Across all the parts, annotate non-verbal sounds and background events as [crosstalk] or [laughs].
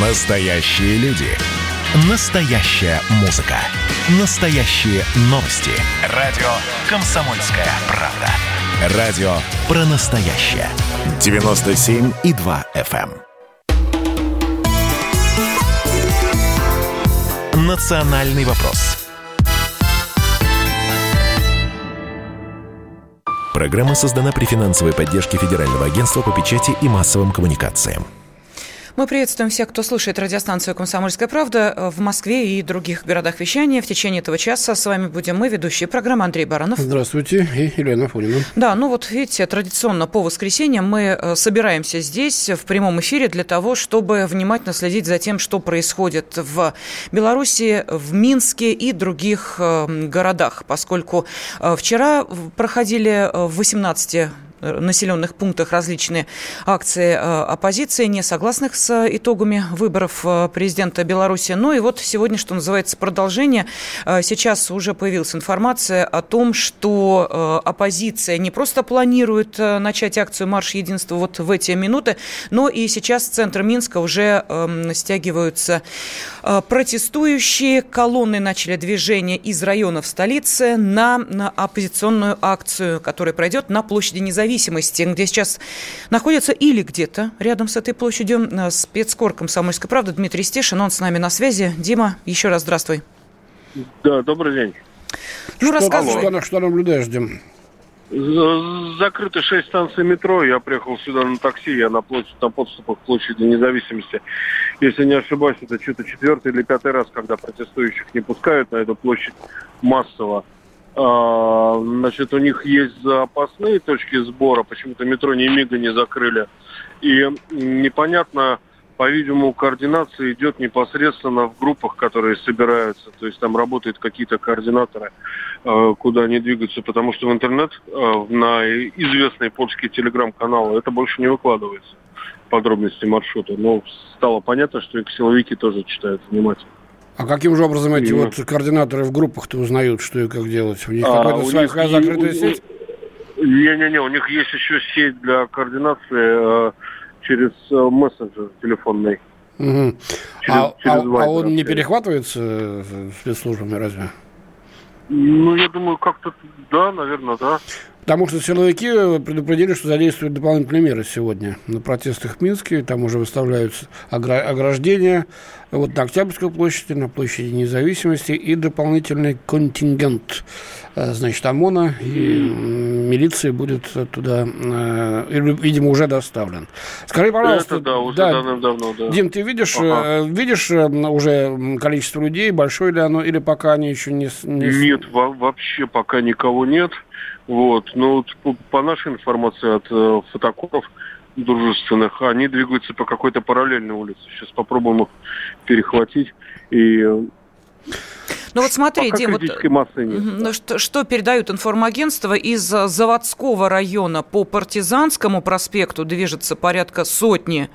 Настоящие люди. Настоящая музыка. Настоящие новости. Радио «Комсомольская правда». Радио про настоящее. 97,2 FM. эм. Национальный вопрос. Программа создана при финансовой поддержке Федерального агентства по печати и массовым коммуникациям. Мы приветствуем всех, кто слушает радиостанцию «Комсомольская правда» в Москве и других городах вещания. В течение этого часа с вами будем мы, ведущие программы Андрей Баранов. Здравствуйте, и Елена Фонина. Да, ну вот видите, традиционно по воскресеньям мы э, собираемся здесь в прямом эфире для того, чтобы внимательно следить за тем, что происходит в Беларуси, в Минске и других э, городах, поскольку э, вчера проходили в 18 населенных пунктах различные акции э, оппозиции, не согласных с итогами выборов э, президента Беларуси. Ну и вот сегодня, что называется, продолжение. Э, сейчас уже появилась информация о том, что оппозиция не просто планирует начать акцию «Марш единства» вот в эти минуты, но и сейчас в центр Минска уже эм, стягиваются протестующие. Колонны начали движение из районов столицы на, на оппозиционную акцию, которая пройдет на площади Независимости независимости, где сейчас находится или где-то рядом с этой площадью э, спецкор «Комсомольской правды» Дмитрий Стешин. Он с нами на связи. Дима, еще раз здравствуй. Да, добрый день. Ну, рассказывай. Что, что наблюдаешь, Дим? Закрыты шесть станций метро. Я приехал сюда на такси. Я на, площадь, на подступах к площади независимости. Если не ошибаюсь, это что-то четвертый или пятый раз, когда протестующих не пускают на эту площадь массово. А, значит, у них есть запасные точки сбора, почему-то метро ни мига не закрыли. И непонятно, по-видимому, координация идет непосредственно в группах, которые собираются. То есть там работают какие-то координаторы, а, куда они двигаются, потому что в интернет а, на известные польские телеграм-каналы это больше не выкладывается подробности маршрута. Но стало понятно, что и силовики тоже читают внимательно. А каким же образом эти вот координаторы в группах-то узнают, что и как делать? У них а, какая-то своя них, закрытая сеть? Не-не-не, у них есть еще сеть для координации э, через э, мессенджер телефонный. Угу. Через, а, через а, а он не перехватывается спецслужбами разве? Ну, я думаю, как-то да, наверное, да. Потому что силовики предупредили, что задействуют дополнительные меры сегодня на протестах в Минске. Там уже выставляются ограждения вот на Октябрьской площади, на площади независимости и дополнительный контингент э, значит, ОМОНа и милиции будет туда, э, видимо, уже доставлен. Скажи, пожалуйста, Это, да, уже да, давно, да. Дим, ты видишь, ага. Э, видишь уже количество людей, большое ли оно, или пока они еще не... не... Нет, вообще пока никого нет. Вот. Но вот по, нашей информации от э, фотокоров дружественных, они двигаются по какой-то параллельной улице. Сейчас попробуем их перехватить и э, ну вот смотри, Дим, вот, ну, что, что передают информагентства из заводского района по Партизанскому проспекту движется порядка сотни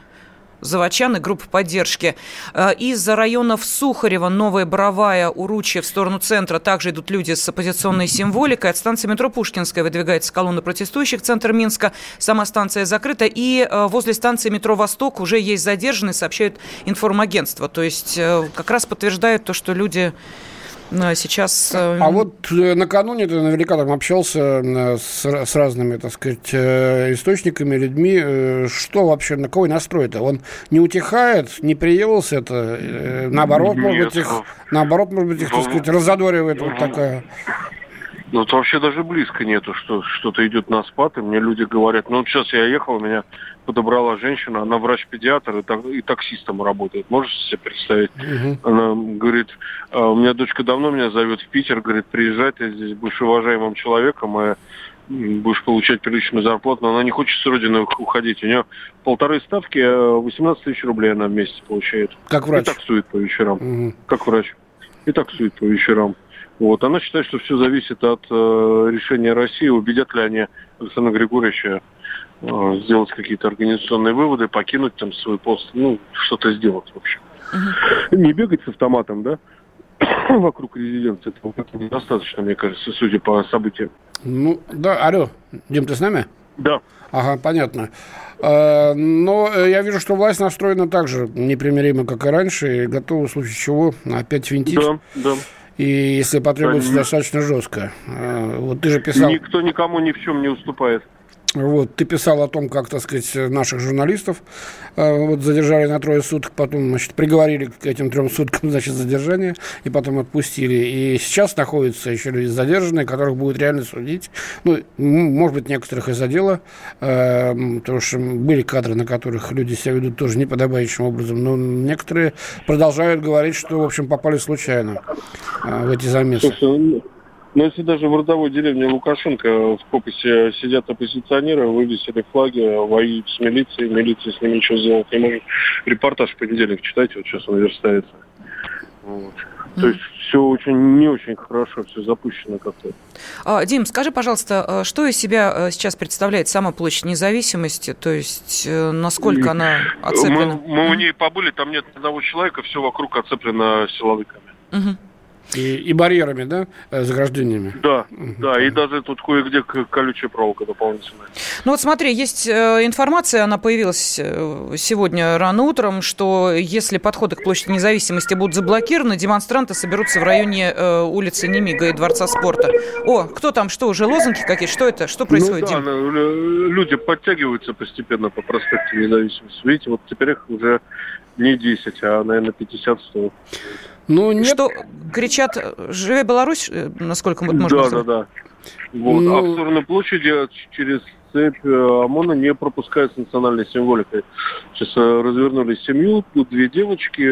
заводчан и групп поддержки. Э, из-за районов Сухарева, Новая Боровая, Уручья в сторону центра также идут люди с оппозиционной символикой. От станции метро Пушкинская выдвигается колонна протестующих, центр Минска. Сама станция закрыта. И э, возле станции метро Восток уже есть задержанные, сообщают информагентство. То есть э, как раз подтверждает то, что люди сейчас... Э, а вот э, накануне ты наверняка там общался э, с, с разными, так сказать, источниками, людьми. Что вообще, на кого настрой-то? Он не утихает, не приелся это? Наоборот, Нет. может быть, их, наоборот, может быть, их, так сказать, разодоривает вот такая... Ну, это вообще даже близко нету, что что-то идет на спад, и мне люди говорят, ну, вот сейчас я ехал, меня подобрала женщина, она врач-педиатр и, так, и таксистом работает. Можете себе представить? Угу. Она говорит, «А, у меня дочка давно меня зовет в Питер, говорит, приезжай, ты здесь будешь уважаемым человеком, и будешь получать приличную зарплату, но она не хочет с родины уходить. У нее полторы ставки, 18 а тысяч рублей она в месяц получает. Как врач? И таксует по вечерам. Угу. Как врач. И таксует по вечерам. Вот. Она считает, что все зависит от э, решения России, убедят ли они Александра Григорьевича Э, сделать какие-то организационные выводы, покинуть там свой пост, ну, что-то сделать, в общем. Не бегать с автоматом, да, [coughs] вокруг резиденции, этого недостаточно, мне кажется, судя по событиям. Ну, да, алло, Дим, ты с нами? Да. Ага, понятно. А, но э, я вижу, что власть настроена так же непримиримо, как и раньше, и готова в случае чего опять винтить. Да, да. И если потребуется, да, достаточно жестко. А, вот ты же писал... Никто никому ни в чем не уступает. Вот, ты писал о том, как, так сказать, наших журналистов э, вот, задержали на трое суток, потом, значит, приговорили к этим трем суткам, [laughs] значит, задержания, и потом отпустили. И сейчас находятся еще люди задержанные, которых будут реально судить. Ну, может быть, некоторых из-за дела, э, потому что были кадры, на которых люди себя ведут тоже неподобающим образом, но некоторые продолжают говорить, что, в общем, попали случайно э, в эти замесы. Но если даже в родовой деревне Лукашенко в Копосе сидят оппозиционеры, вывесили флаги, воюют с милицией, милиция с ними ничего сделать не может. Репортаж в понедельник читайте, вот сейчас он верстается. Вот. То есть все очень не очень хорошо, все запущено как-то. А, Дим, скажи, пожалуйста, а что из себя э, сейчас представляет сама площадь независимости? То есть э, насколько она оцеплена? Мы, мы у ней побыли, там нет одного человека, все вокруг оцеплено силовиками. Угу. И, и барьерами, да, э, заграждениями? Да, угу. да, и даже тут кое-где колючая проволока дополнительная. Ну вот смотри, есть э, информация, она появилась э, сегодня рано утром, что если подходы к площади независимости будут заблокированы, демонстранты соберутся в районе улицы Немига и Дворца спорта. О, кто там, что, уже лозунги какие? Что это? Что происходит, ну, да, Дим? люди подтягиваются постепенно по проспекту независимости. Видите, вот теперь их уже не 10, а, наверное, 50-100. Ну, нет. Что кричат «Живе Беларусь», э, насколько мы можем Да, сказать? да, да. Вот. Ну... А в сторону площади через цепь э, ОМОНа не пропускают с национальной символикой. Сейчас э, развернули семью, тут две девочки,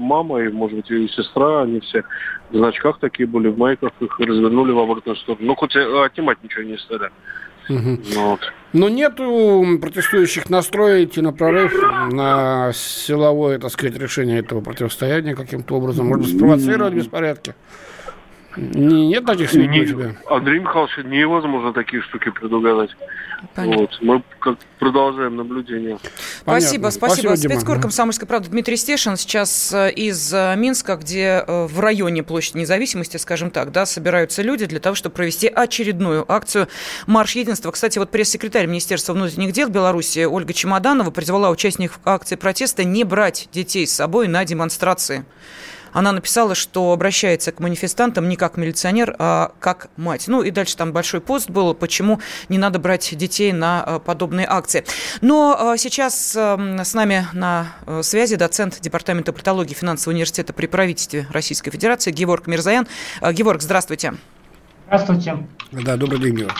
мама и, может быть, и сестра, они все в значках такие были, в майках, их развернули в обратную сторону. Ну, хоть отнимать ничего не стали. Угу. Вот. Но нету протестующих настроить на прорыв, на силовое, так сказать, решение этого противостояния каким-то образом. Может спровоцировать беспорядки. Не, нет таких сведений у тебя? Андрей Михайлович, невозможно такие штуки предугадать. Вот. Мы как продолжаем наблюдение. Спасибо, спасибо. спасибо Спецкор «Комсомольской правды» Дмитрий Стешин сейчас э, из э, Минска, где э, в районе площади независимости, скажем так, да, собираются люди для того, чтобы провести очередную акцию «Марш единства». Кстати, вот пресс-секретарь Министерства внутренних дел Беларуси Ольга Чемоданова призвала участников акции протеста не брать детей с собой на демонстрации. Она написала, что обращается к манифестантам не как милиционер, а как мать. Ну и дальше там большой пост был, почему не надо брать детей на э, подобные акции. Но э, сейчас эм, с нами на э, связи доцент Департамента политологии финансового университета при правительстве Российской Федерации Геворг Мирзаян. Геворг, здравствуйте. Здравствуйте. Да, добрый день, Георг.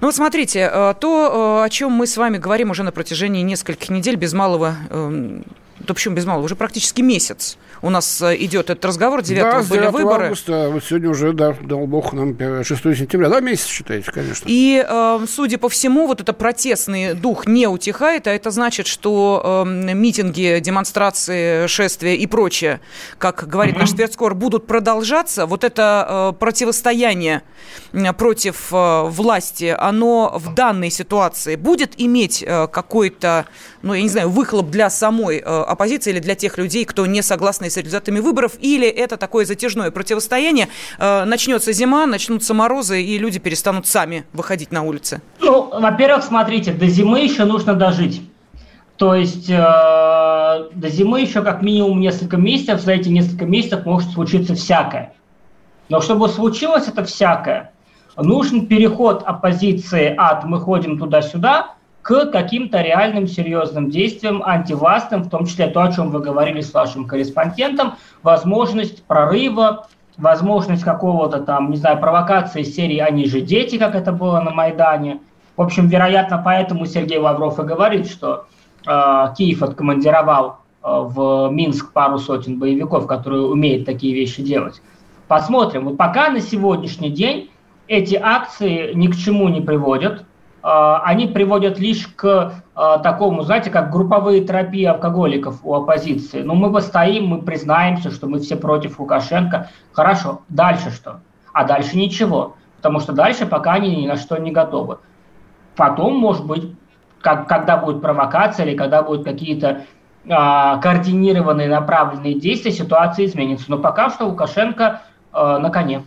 Ну вот смотрите, то, о чем мы с вами говорим уже на протяжении нескольких недель, без малого эм, да почему без малого, уже практически месяц у нас э, идет этот разговор, 9 да, были 9 выборы. августа, вот сегодня уже, да, дал бог нам 6 сентября, да, месяц считаете, конечно. И, э, судя по всему, вот этот протестный дух не утихает, а это значит, что э, митинги, демонстрации, шествия и прочее, как говорит наш спецкор, будут продолжаться. Вот это э, противостояние против э, власти, оно в данной ситуации будет иметь э, какой-то, ну, я не знаю, выхлоп для самой э, оппозиции или для тех людей, кто не согласны с результатами выборов, или это такое затяжное противостояние, э, начнется зима, начнутся морозы, и люди перестанут сами выходить на улицы? Ну, во-первых, смотрите, до зимы еще нужно дожить. То есть э, до зимы еще как минимум несколько месяцев, за эти несколько месяцев может случиться всякое. Но чтобы случилось это всякое, нужен переход оппозиции от «мы ходим туда-сюда» к каким-то реальным серьезным действиям, антивластным, в том числе то, о чем вы говорили с вашим корреспондентом, возможность прорыва, возможность какого-то там, не знаю, провокации серии «Они же дети», как это было на Майдане. В общем, вероятно, поэтому Сергей Лавров и говорит, что э, Киев откомандировал э, в Минск пару сотен боевиков, которые умеют такие вещи делать. Посмотрим. Вот пока на сегодняшний день эти акции ни к чему не приводят. А, они приводят лишь к а, такому, знаете, как групповые терапии алкоголиков у оппозиции. Ну, мы постоим, мы признаемся, что мы все против Лукашенко. Хорошо, дальше что? А дальше ничего, потому что дальше пока они ни на что не готовы. Потом, может быть, как, когда будет провокация или когда будут какие-то а, координированные направленные действия, ситуация изменится. Но пока что Лукашенко а, на коне.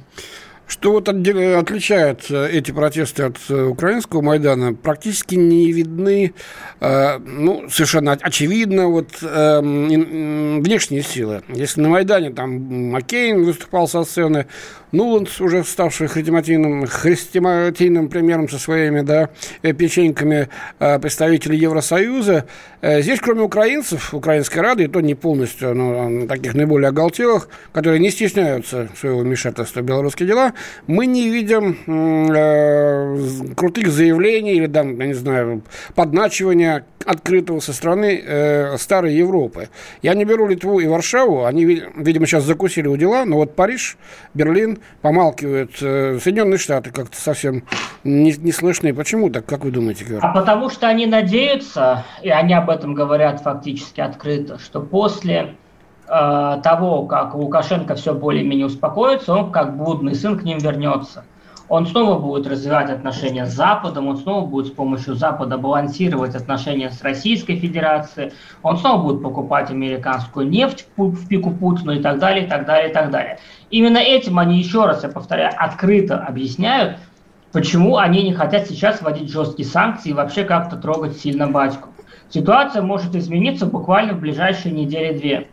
Что вот отличает эти протесты от э, украинского Майдана? Практически не видны, э, ну, совершенно очевидно, вот внешние силы. Если на Майдане там Маккейн выступал со сцены, Нуланд, уже ставший хрестоматийным, хрестоматийным примером со своими да, печеньками представителей Евросоюза, здесь, кроме украинцев, Украинской Рады, и то не полностью, но таких наиболее оголтелых, которые не стесняются своего вмешательства в белорусские дела, мы не видим э, крутых заявлений или, там, я не знаю, подначивания открытого со стороны э, старой Европы. Я не беру Литву и Варшаву, они, видимо, сейчас закусили у дела, но вот Париж, Берлин помалкивают, э, Соединенные Штаты как-то совсем не, не слышны. Почему так, как вы думаете, Георг? А потому что они надеются, и они об этом говорят фактически открыто, что после Э, того, как Лукашенко все более-менее успокоится, он как блудный сын к ним вернется. Он снова будет развивать отношения с Западом, он снова будет с помощью Запада балансировать отношения с Российской Федерацией, он снова будет покупать американскую нефть в пику Путину и так далее, и так далее, и так далее. Именно этим они, еще раз я повторяю, открыто объясняют, почему они не хотят сейчас вводить жесткие санкции и вообще как-то трогать сильно батьку. Ситуация может измениться буквально в ближайшие недели-две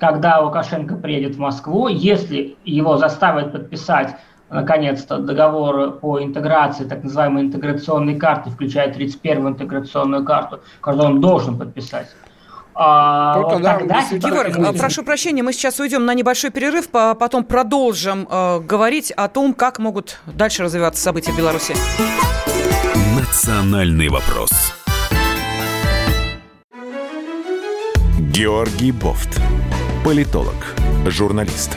когда Лукашенко приедет в Москву, если его заставят подписать наконец-то договор по интеграции, так называемой интеграционной карты, включая 31-ю интеграционную карту, которую он должен подписать. А, ну, тогда, тогда Егор, а, прошу прощения, мы сейчас уйдем на небольшой перерыв, потом продолжим э, говорить о том, как могут дальше развиваться события в Беларуси. Национальный вопрос. Георгий Бофт политолог, журналист,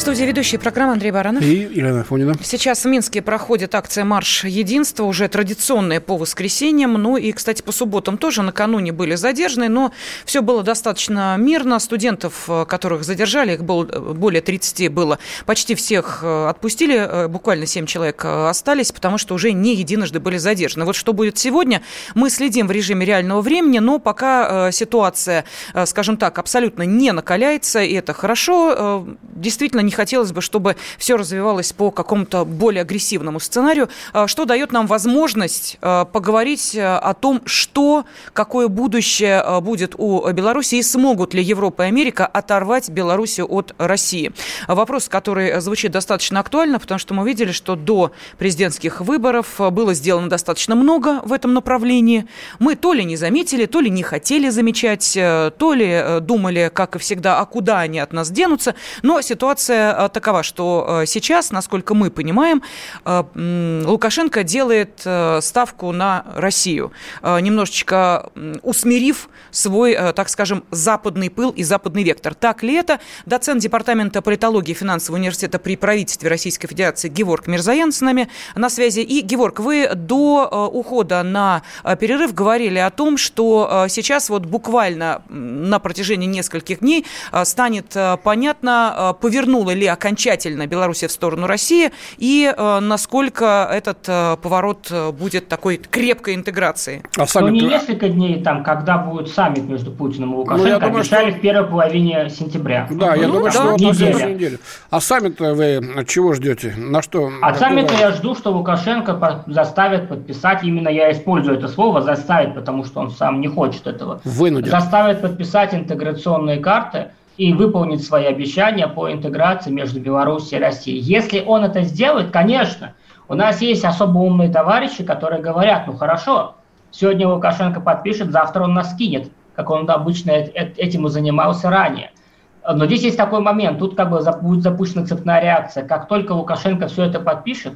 студии ведущая программа Андрей Баранов. И Елена Фонина. Сейчас в Минске проходит акция «Марш единства», уже традиционная по воскресеньям. Ну и, кстати, по субботам тоже накануне были задержаны, но все было достаточно мирно. Студентов, э, которых задержали, их было э, более 30 было, почти всех э, отпустили, буквально 7 человек остались, потому что уже не единожды были задержаны. Вот что будет сегодня, мы следим в режиме реального времени, но пока ситуация, скажем так, абсолютно не накаляется, и это хорошо. Действительно, не хотелось бы, чтобы все развивалось по какому-то более агрессивному сценарию, а, что дает нам возможность а, поговорить а, о том, что, какое будущее будет у Беларуси и смогут ли Европа и Америка оторвать Белоруссию от России. Вопрос, который звучит достаточно актуально, потому что мы видели, что до президентских выборов было сделано достаточно много в этом направлении. Мы то ли не заметили, то ли не хотели замечать, то ли думали, как и всегда, а куда они от нас денутся. Но ситуация Ситуация такова, что э, сейчас, насколько мы понимаем, э, Лукашенко делает э, ставку на Россию, немножечко усмирив свой, так скажем, западный пыл и западный вектор. Так ли это? Доцент Департамента политологии и финансового университета при правительстве Российской Федерации Геворг Мирзаян с нами на связи. И, Геворг, вы до ухода на перерыв говорили о том, что сейчас вот буквально на протяжении нескольких дней станет понятно, повернула ли окончательно Белоруссия в сторону России и э, насколько этот э, поворот э, будет такой крепкой интеграции? А саммит... Ну, не несколько дней там, когда будет саммит между Путиным и Лукашенко, ну, думаю, обещали что... в первой половине сентября. Да, я ну, думаю, да. что следующей неделе. А саммит вы чего ждете? На что? От саммита я жду, что Лукашенко заставит подписать, именно я использую это слово, заставит, потому что он сам не хочет этого. Вынудит. Заставит подписать интеграционные карты, и выполнить свои обещания по интеграции между Беларусью и Россией. Если он это сделает, конечно, у нас есть особо умные товарищи, которые говорят, ну хорошо, сегодня Лукашенко подпишет, завтра он нас кинет, как он обычно этим и занимался ранее. Но здесь есть такой момент, тут как бы будет запущена цепная реакция. Как только Лукашенко все это подпишет,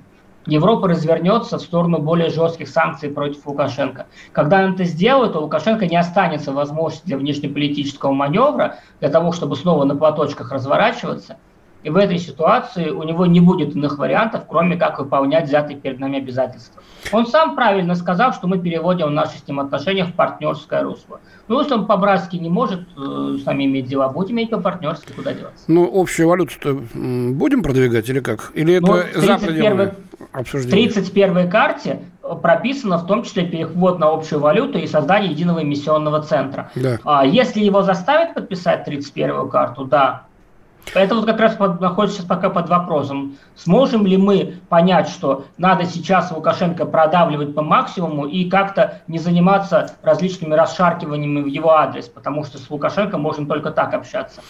Европа развернется в сторону более жестких санкций против Лукашенко. Когда он это сделает, то Лукашенко не останется возможности для внешнеполитического маневра, для того, чтобы снова на платочках разворачиваться. И в этой ситуации у него не будет иных вариантов, кроме как выполнять взятые перед нами обязательства. Он сам правильно сказал, что мы переводим наши с ним отношения в партнерское русло. Ну, если он по-братски не может э, с нами иметь дела, будем иметь по-партнерски, куда деваться. Ну, общую валюту-то будем продвигать или как? Или ну, это за пределами обсуждения? В 31 карте прописано в том числе переход на общую валюту и создание единого эмиссионного центра. Да. А если его заставят подписать 31 карту, да, это вот как раз под, находится сейчас пока под вопросом. Сможем ли мы понять, что надо сейчас Лукашенко продавливать по максимуму и как-то не заниматься различными расшаркиваниями в его адрес, потому что с Лукашенко можем только так общаться.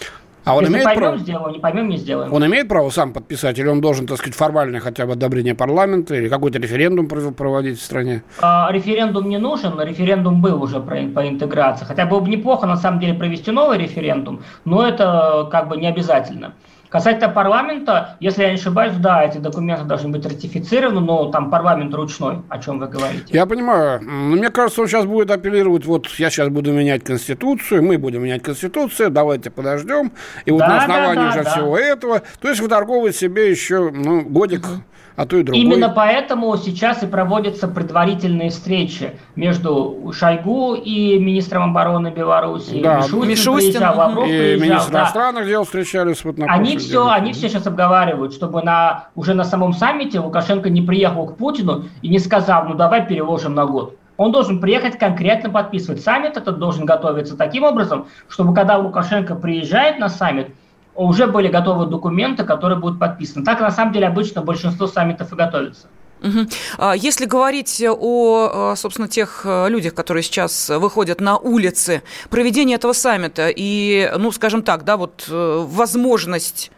А он Если имеет поймем, право? сделаем, не поймем, не сделаем. Он имеет право сам подписать, или он должен, так сказать, формальное хотя бы одобрение парламента, или какой-то референдум проводить в стране? А, референдум не нужен, референдум был уже про, по интеграции. Хотя было бы неплохо, на самом деле, провести новый референдум, но это как бы не обязательно. Касательно парламента, если я не ошибаюсь, да, эти документы должны быть ратифицированы, но там парламент ручной, о чем вы говорите. Я понимаю. Но мне кажется, он сейчас будет апеллировать, вот я сейчас буду менять Конституцию, мы будем менять Конституцию, давайте подождем. И вот да, на основании да, да, уже да. всего этого, то есть выторговывать себе еще ну, годик угу а то и другой. Именно поэтому сейчас и проводятся предварительные встречи между Шойгу и министром обороны Беларуси. Да, Мишустин, Мишустин приезжал, Лавров и приезжал. министр да. иностранных дел встречались. Вот на они, все, они все сейчас обговаривают, чтобы на, уже на самом саммите Лукашенко не приехал к Путину и не сказал, ну давай переложим на год. Он должен приехать конкретно подписывать. Саммит этот должен готовиться таким образом, чтобы когда Лукашенко приезжает на саммит, уже были готовы документы, которые будут подписаны. Так, на самом деле, обычно большинство саммитов и готовится. Угу. Если говорить о, собственно, тех э, людях, которые сейчас выходят на улицы, проведение этого саммита и, ну, скажем так, да, вот э, возможность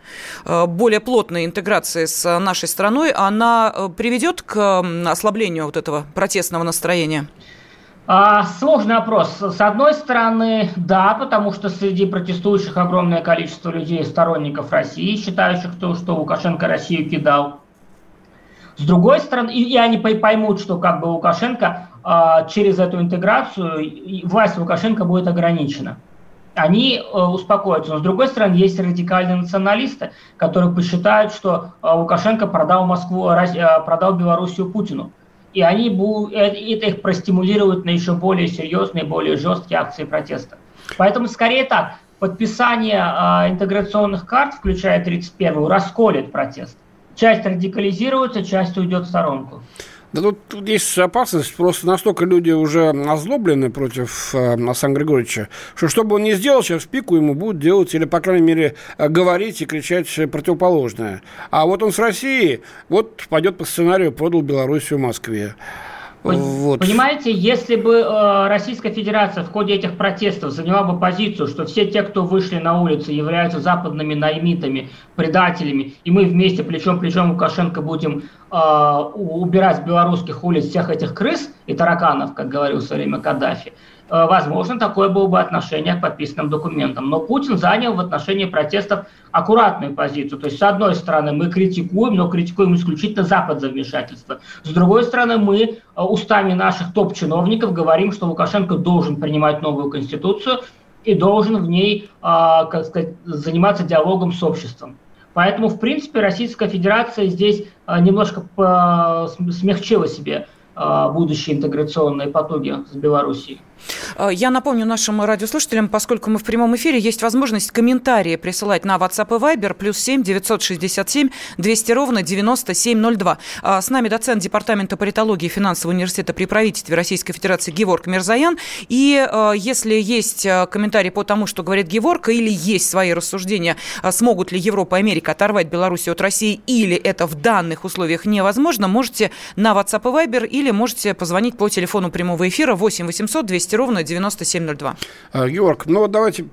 э, более плотной интеграции с нашей страной, она приведет к ослаблению вот этого протестного настроения? А, сложный опрос. С одной стороны, да, потому что среди протестующих огромное количество людей, сторонников России, считающих, то, что Лукашенко Россию кидал. С другой стороны, и, и они поймут, что как бы Лукашенко а, через эту интеграцию, власть Лукашенко будет ограничена. Они а, успокоятся. Но с другой стороны, есть радикальные националисты, которые посчитают, что а, Лукашенко продал Москву, а, продал Белоруссию Путину и они будут, э, это их простимулирует на еще более серьезные, более жесткие акции протеста. Поэтому скорее так, подписание э, интеграционных карт, включая 31-ю, расколет протест. Часть радикализируется, часть уйдет в сторонку. Да тут, тут есть опасность, просто настолько люди уже озлоблены против э, Асан Григорьевича, что что бы он ни сделал, сейчас в пику ему будут делать, или, по крайней мере, э, говорить и кричать противоположное. А вот он с Россией, вот пойдет по сценарию, продал Белоруссию Москве. Вот. Понимаете, если бы э, Российская Федерация в ходе этих протестов заняла бы позицию, что все те, кто вышли на улицы, являются западными наймитами, предателями, и мы вместе плечом плечом Лукашенко будем э, убирать с белорусских улиц всех этих крыс и тараканов, как говорил в свое время Каддафи, возможно, такое было бы отношение к подписанным документам. Но Путин занял в отношении протестов аккуратную позицию. То есть, с одной стороны, мы критикуем, но критикуем исключительно Запад за вмешательство. С другой стороны, мы э, устами наших топ-чиновников говорим, что Лукашенко должен принимать новую конституцию и должен в ней, э, как сказать, заниматься диалогом с обществом. Поэтому, в принципе, Российская Федерация здесь немножко смягчила себе будущие интеграционные потуги с Белоруссией. Э, я напомню нашим радиослушателям, поскольку мы в прямом эфире, есть возможность комментарии присылать на WhatsApp и Viber, плюс 7 967 200 ровно 9702. А, с нами доцент Департамента политологии финансового университета при правительстве Российской Федерации Геворг Мирзаян. И э, если есть э, комментарии по тому, что говорит Геворг, или есть свои рассуждения, смогут ли Европа и Америка оторвать Белоруссию от России, или это в данных условиях невозможно, можете на WhatsApp и Viber, или можете позвонить по телефону прямого эфира 8 800 200 200 ровно 9702. А, Георг, ну вот давайте,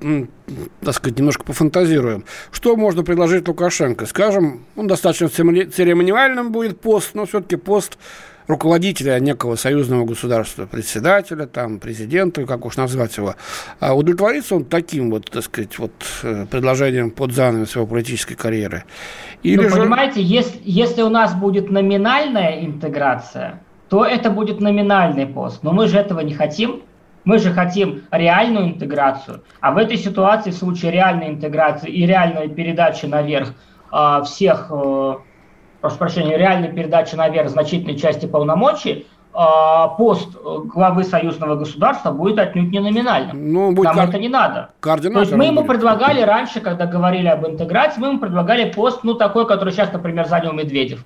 так сказать, немножко пофантазируем. Что можно предложить Лукашенко? Скажем, он достаточно церемониальным будет пост, но все-таки пост руководителя некого союзного государства, председателя, там, президента, как уж назвать его, а удовлетворится он таким вот, так сказать, вот э, предложением под занавес его политической карьеры? Или ну, же... понимаете, если, если у нас будет номинальная интеграция, то это будет номинальный пост. Но мы же этого не хотим. Мы же хотим реальную интеграцию, а в этой ситуации, в случае реальной интеграции и реальной передачи наверх э, всех, э, прошу прощения, реальной передачи наверх значительной части полномочий, а, пост главы союзного государства будет отнюдь не номинальным. Ну, будет Нам кар... это не надо. То есть мы ему будет. предлагали раньше, когда говорили об интеграции, мы ему предлагали пост, ну, такой, который сейчас, например, занял Медведев.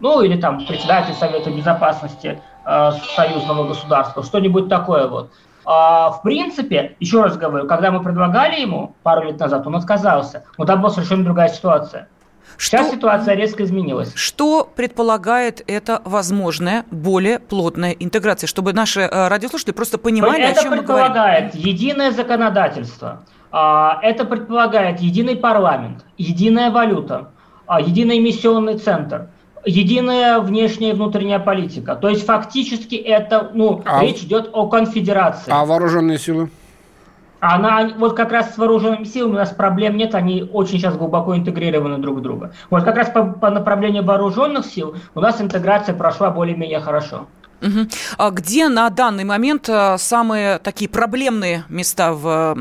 Ну, или там председатель Совета Безопасности э, союзного государства, что-нибудь такое вот. А, в принципе, еще раз говорю, когда мы предлагали ему пару лет назад, он отказался. Но там была совершенно другая ситуация. Что, Сейчас ситуация резко изменилась. Что предполагает эта возможная более плотная интеграция, чтобы наши э, радиослушатели просто понимали, это о чем мы говорим? Это предполагает единое законодательство, а, это предполагает единый парламент, единая валюта, а, единый эмиссионный центр – единая внешняя и внутренняя политика. То есть фактически это, ну, а речь идет о конфедерации. А вооруженные силы? Она, вот как раз с вооруженными силами у нас проблем нет, они очень сейчас глубоко интегрированы друг в друга. Вот как раз по, по направлению вооруженных сил у нас интеграция прошла более-менее хорошо. Угу. А где на данный момент э, самые такие проблемные места в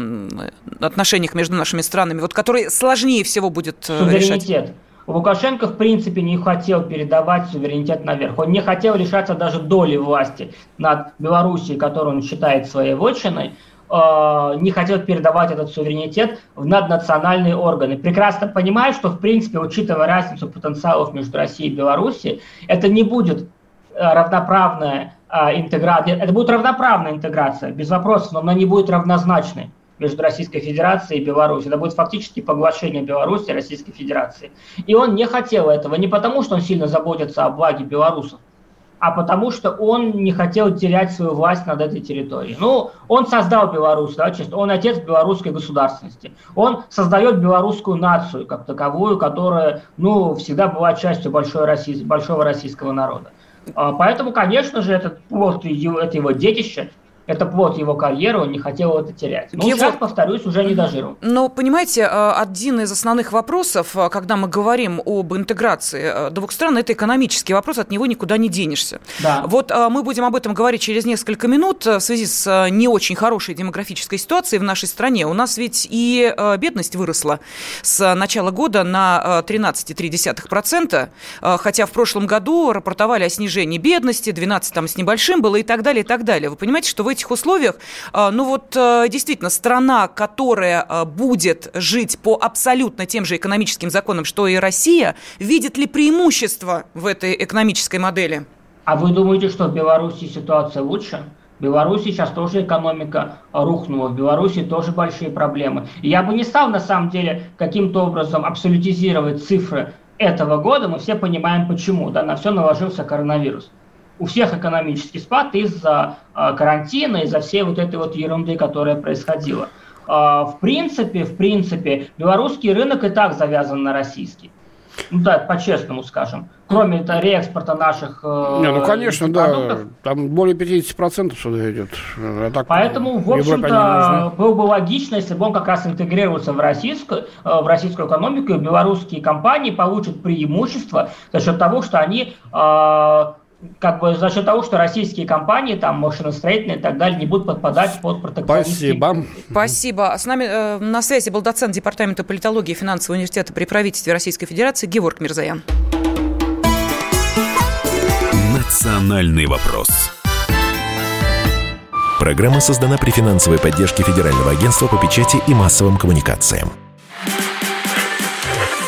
отношениях между нашими странами, вот которые сложнее всего будет э, решать? Лукашенко в принципе не хотел передавать суверенитет наверх. Он не хотел лишаться даже доли власти над Белоруссией, которую он считает своей вотчиной, э, не хотел передавать этот суверенитет в наднациональные органы. Прекрасно понимая, что, в принципе, учитывая разницу потенциалов между Россией и Белоруссией, это не будет э, равноправная э, интеграция. Это будет равноправная интеграция, без вопросов, но она не будет равнозначной между Российской Федерацией и Беларусью. Это будет фактически поглощение Беларуси Российской Федерации. И он не хотел этого не потому, что он сильно заботится о благе белорусов, а потому что он не хотел терять свою власть над этой территорией. Ну, он создал Беларусь, да, честно, он отец белорусской государственности. Он создает белорусскую нацию как таковую, которая, ну, всегда была частью большой России, большого российского народа. А, поэтому, конечно же, этот, вот, это его детище, это плод его карьеры, он не хотел это терять. Но его... сейчас, повторюсь, уже не дожил. Но, понимаете, э, один из основных вопросов, э, когда мы говорим об интеграции э, двух стран, это экономический вопрос, от него никуда не денешься. Да. Вот мы будем об этом говорить через несколько минут в связи с не очень хорошей демографической ситуацией в нашей стране. У нас ведь и бедность выросла с начала года на 13,3%, хотя в прошлом году рапортовали о снижении бедности, 12 там с небольшим было и так далее, и так далее. Вы понимаете, что в этих условиях, а, ну вот а, действительно, страна, которая а, будет жить по абсолютно тем же экономическим законам, что и Россия, видит ли преимущество в этой экономической модели? А вы думаете, что в Беларуси ситуация лучше? В Беларуси сейчас тоже экономика рухнула, в Беларуси тоже большие проблемы. Я бы не стал, на самом деле, каким-то образом абсолютизировать цифры этого года, мы все понимаем почему, да, на все наложился коронавирус у всех экономический спад из-за э, карантина, из-за всей вот этой вот ерунды, которая происходила. Э, в принципе, в принципе, белорусский рынок и так завязан на российский. Ну да, по-честному скажем. Кроме это реэкспорта наших э, Не, ну конечно, да. Там более 50% сюда идет. А так, Поэтому, в общем-то, было бы логично, если бы он как раз интегрировался в российскую, в российскую экономику, и белорусские компании получат преимущество за счет того, что они как бы за счет того, что российские компании, там, машиностроительные и так далее, не будут подпадать под протекционистские... Спасибо. Спасибо. С нами э, на связи был доцент Департамента политологии и финансового университета при правительстве Российской Федерации Георг Мирзаян. Национальный вопрос. Программа создана при финансовой поддержке Федерального агентства по печати и массовым коммуникациям.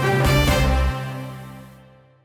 Thank you.